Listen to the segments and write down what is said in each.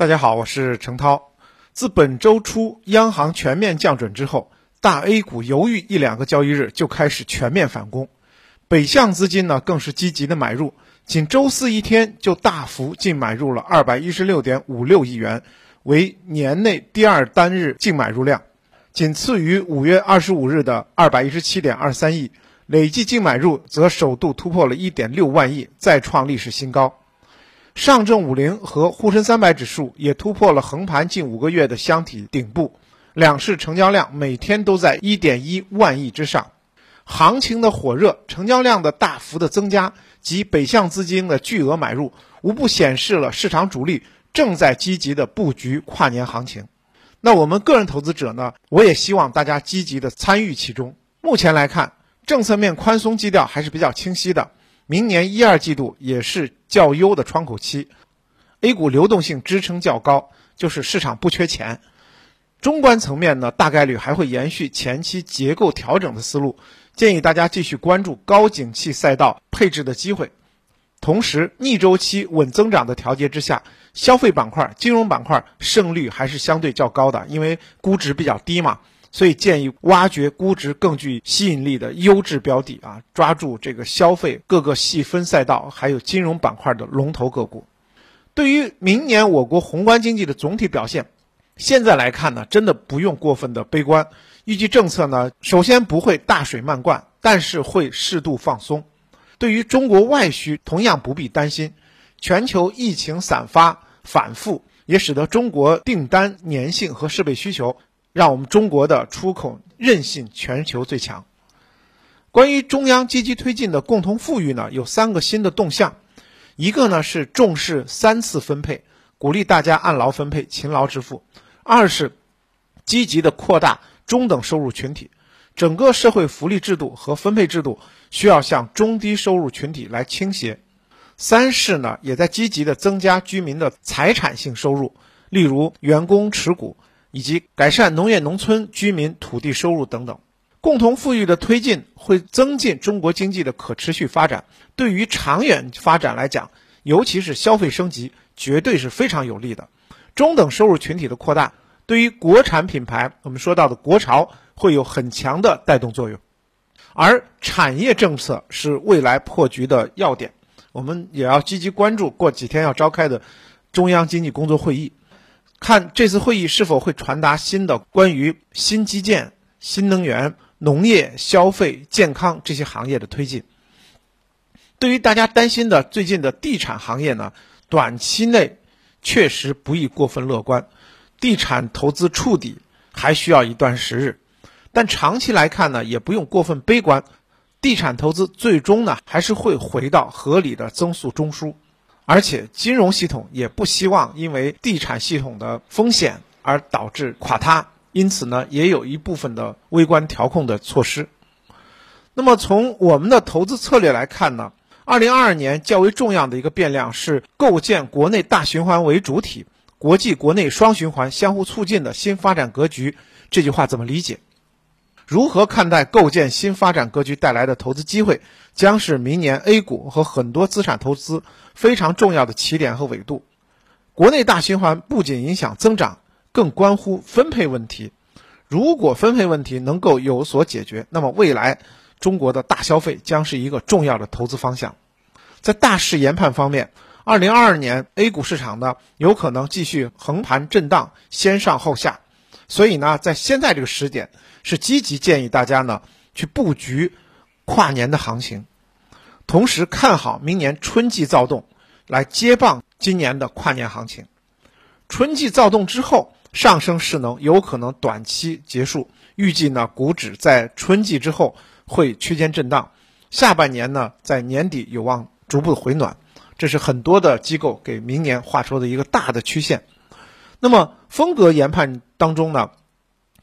大家好，我是程涛。自本周初央行全面降准之后，大 A 股犹豫一两个交易日就开始全面反攻，北向资金呢更是积极的买入，仅周四一天就大幅净买入了二百一十六点五六亿元，为年内第二单日净买入量，仅次于五月二十五日的二百一十七点二三亿，累计净买入则首度突破了一点六万亿，再创历史新高。上证五零和沪深三百指数也突破了横盘近五个月的箱体顶部，两市成交量每天都在一点一万亿之上。行情的火热，成交量的大幅的增加及北向资金的巨额买入，无不显示了市场主力正在积极的布局跨年行情。那我们个人投资者呢？我也希望大家积极的参与其中。目前来看，政策面宽松基调还是比较清晰的。明年一二季度也是较优的窗口期，A 股流动性支撑较高，就是市场不缺钱。中观层面呢，大概率还会延续前期结构调整的思路，建议大家继续关注高景气赛道配置的机会。同时，逆周期稳增长的调节之下，消费板块、金融板块胜率还是相对较高的，因为估值比较低嘛。所以建议挖掘估值更具吸引力的优质标的啊，抓住这个消费各个细分赛道，还有金融板块的龙头个股。对于明年我国宏观经济的总体表现，现在来看呢，真的不用过分的悲观。预计政策呢，首先不会大水漫灌，但是会适度放松。对于中国外需，同样不必担心。全球疫情散发反复，也使得中国订单粘性和设备需求。让我们中国的出口韧性全球最强。关于中央积极推进的共同富裕呢，有三个新的动向。一个呢是重视三次分配，鼓励大家按劳分配、勤劳致富；二是积极的扩大中等收入群体，整个社会福利制度和分配制度需要向中低收入群体来倾斜；三是呢也在积极的增加居民的财产性收入，例如员工持股。以及改善农业农村居民土地收入等等，共同富裕的推进会增进中国经济的可持续发展。对于长远发展来讲，尤其是消费升级，绝对是非常有利的。中等收入群体的扩大，对于国产品牌，我们说到的国潮会有很强的带动作用。而产业政策是未来破局的要点，我们也要积极关注过几天要召开的中央经济工作会议。看这次会议是否会传达新的关于新基建、新能源、农业、消费、健康这些行业的推进。对于大家担心的最近的地产行业呢，短期内确实不宜过分乐观，地产投资触底还需要一段时日。但长期来看呢，也不用过分悲观，地产投资最终呢还是会回到合理的增速中枢。而且金融系统也不希望因为地产系统的风险而导致垮塌，因此呢，也有一部分的微观调控的措施。那么从我们的投资策略来看呢，二零二二年较为重要的一个变量是构建国内大循环为主体、国际国内双循环相互促进的新发展格局。这句话怎么理解？如何看待构建新发展格局带来的投资机会，将是明年 A 股和很多资产投资非常重要的起点和纬度。国内大循环不仅影响增长，更关乎分配问题。如果分配问题能够有所解决，那么未来中国的大消费将是一个重要的投资方向。在大势研判方面，二零二二年 A 股市场呢有可能继续横盘震荡，先上后下。所以呢，在现在这个时点。是积极建议大家呢去布局跨年的行情，同时看好明年春季躁动来接棒今年的跨年行情。春季躁动之后，上升势能有可能短期结束，预计呢股指在春季之后会区间震荡，下半年呢在年底有望逐步回暖。这是很多的机构给明年画出的一个大的曲线。那么风格研判当中呢？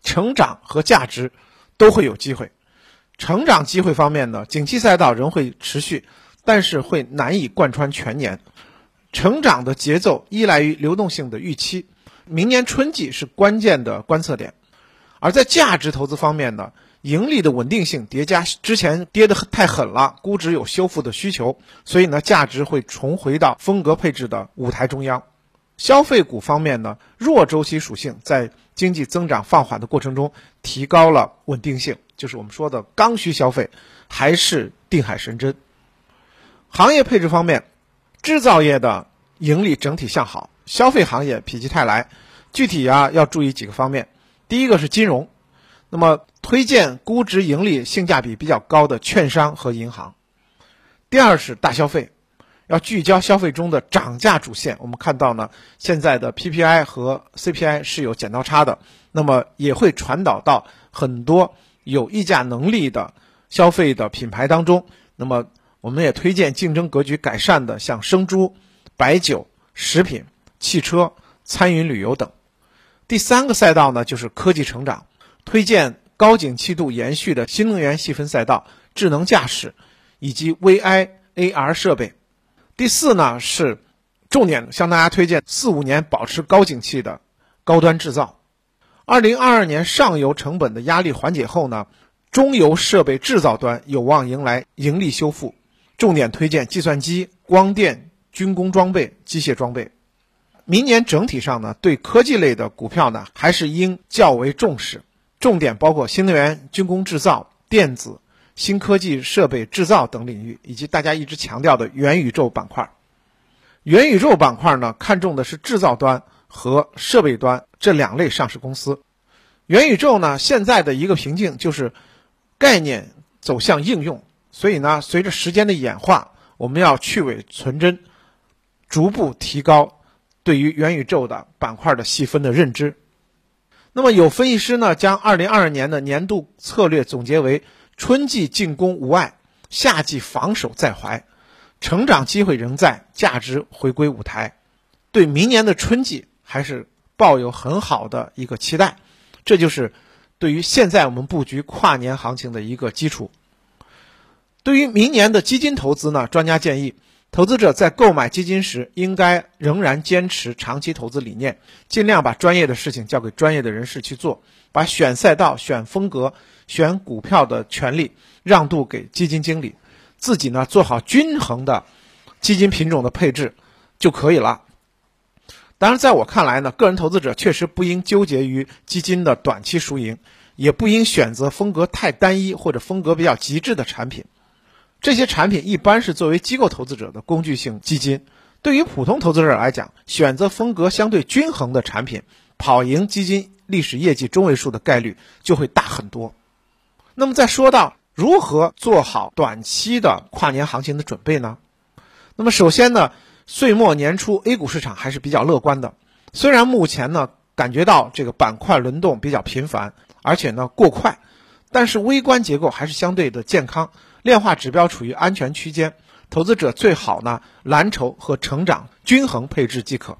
成长和价值都会有机会。成长机会方面呢，景气赛道仍会持续，但是会难以贯穿全年。成长的节奏依赖于流动性的预期，明年春季是关键的观测点。而在价值投资方面呢，盈利的稳定性叠加之前跌得太狠了，估值有修复的需求，所以呢，价值会重回到风格配置的舞台中央。消费股方面呢，弱周期属性在经济增长放缓的过程中提高了稳定性，就是我们说的刚需消费还是定海神针。行业配置方面，制造业的盈利整体向好，消费行业否极泰来。具体啊要注意几个方面，第一个是金融，那么推荐估值盈利性价比比较高的券商和银行。第二是大消费。要聚焦消费中的涨价主线，我们看到呢，现在的 PPI 和 CPI 是有剪刀差的，那么也会传导到很多有议价能力的消费的品牌当中。那么我们也推荐竞争格局改善的，像生猪、白酒、食品、汽车、餐饮旅游等。第三个赛道呢，就是科技成长，推荐高景气度延续的新能源细分赛道、智能驾驶以及 VI AR 设备。第四呢是重点向大家推荐四五年保持高景气的高端制造。二零二二年上游成本的压力缓解后呢，中游设备制造端有望迎来盈利修复。重点推荐计算机、光电、军工装备、机械装备。明年整体上呢，对科技类的股票呢还是应较为重视。重点包括新能源、军工制造、电子。新科技设备制造等领域，以及大家一直强调的元宇宙板块。元宇宙板块呢，看重的是制造端和设备端这两类上市公司。元宇宙呢，现在的一个瓶颈就是概念走向应用，所以呢，随着时间的演化，我们要去伪存真，逐步提高对于元宇宙的板块的细分的认知。那么，有分析师呢，将二零二二年的年度策略总结为。春季进攻无碍，夏季防守在怀，成长机会仍在，价值回归舞台。对明年的春季还是抱有很好的一个期待，这就是对于现在我们布局跨年行情的一个基础。对于明年的基金投资呢，专家建议投资者在购买基金时，应该仍然坚持长期投资理念，尽量把专业的事情交给专业的人士去做，把选赛道、选风格。选股票的权利让渡给基金经理，自己呢做好均衡的基金品种的配置就可以了。当然，在我看来呢，个人投资者确实不应纠结于基金的短期输赢，也不应选择风格太单一或者风格比较极致的产品。这些产品一般是作为机构投资者的工具性基金。对于普通投资者来讲，选择风格相对均衡的产品，跑赢基金历史业绩中位数的概率就会大很多。那么再说到如何做好短期的跨年行情的准备呢？那么首先呢，岁末年初 A 股市场还是比较乐观的。虽然目前呢感觉到这个板块轮动比较频繁，而且呢过快，但是微观结构还是相对的健康，量化指标处于安全区间。投资者最好呢蓝筹和成长均衡配置即可。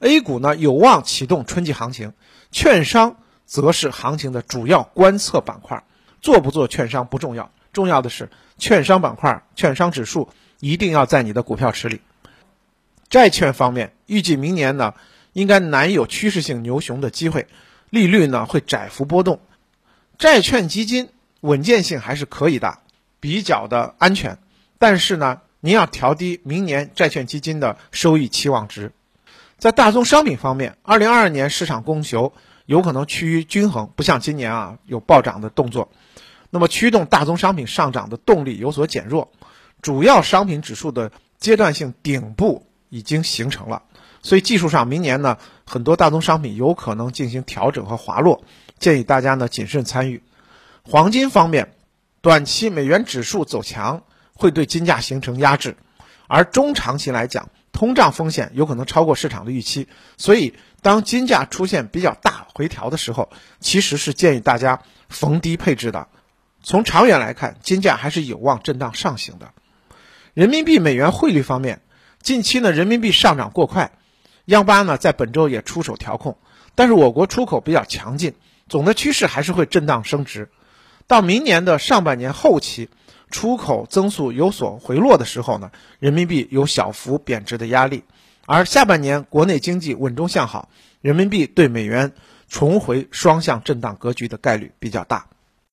A 股呢有望启动春季行情，券商则是行情的主要观测板块。做不做券商不重要，重要的是券商板块、券商指数一定要在你的股票池里。债券方面，预计明年呢应该难有趋势性牛熊的机会，利率呢会窄幅波动，债券基金稳健性还是可以的，比较的安全。但是呢，您要调低明年债券基金的收益期望值。在大宗商品方面，二零二二年市场供求有可能趋于均衡，不像今年啊有暴涨的动作。那么驱动大宗商品上涨的动力有所减弱，主要商品指数的阶段性顶部已经形成了，所以技术上明年呢，很多大宗商品有可能进行调整和滑落，建议大家呢谨慎参与。黄金方面，短期美元指数走强会对金价形成压制，而中长期来讲，通胀风险有可能超过市场的预期，所以当金价出现比较大回调的时候，其实是建议大家逢低配置的。从长远来看，金价还是有望震荡上行的。人民币美元汇率方面，近期呢人民币上涨过快，央八呢在本周也出手调控，但是我国出口比较强劲，总的趋势还是会震荡升值。到明年的上半年后期，出口增速有所回落的时候呢，人民币有小幅贬值的压力，而下半年国内经济稳中向好，人民币对美元重回双向震荡格局的概率比较大。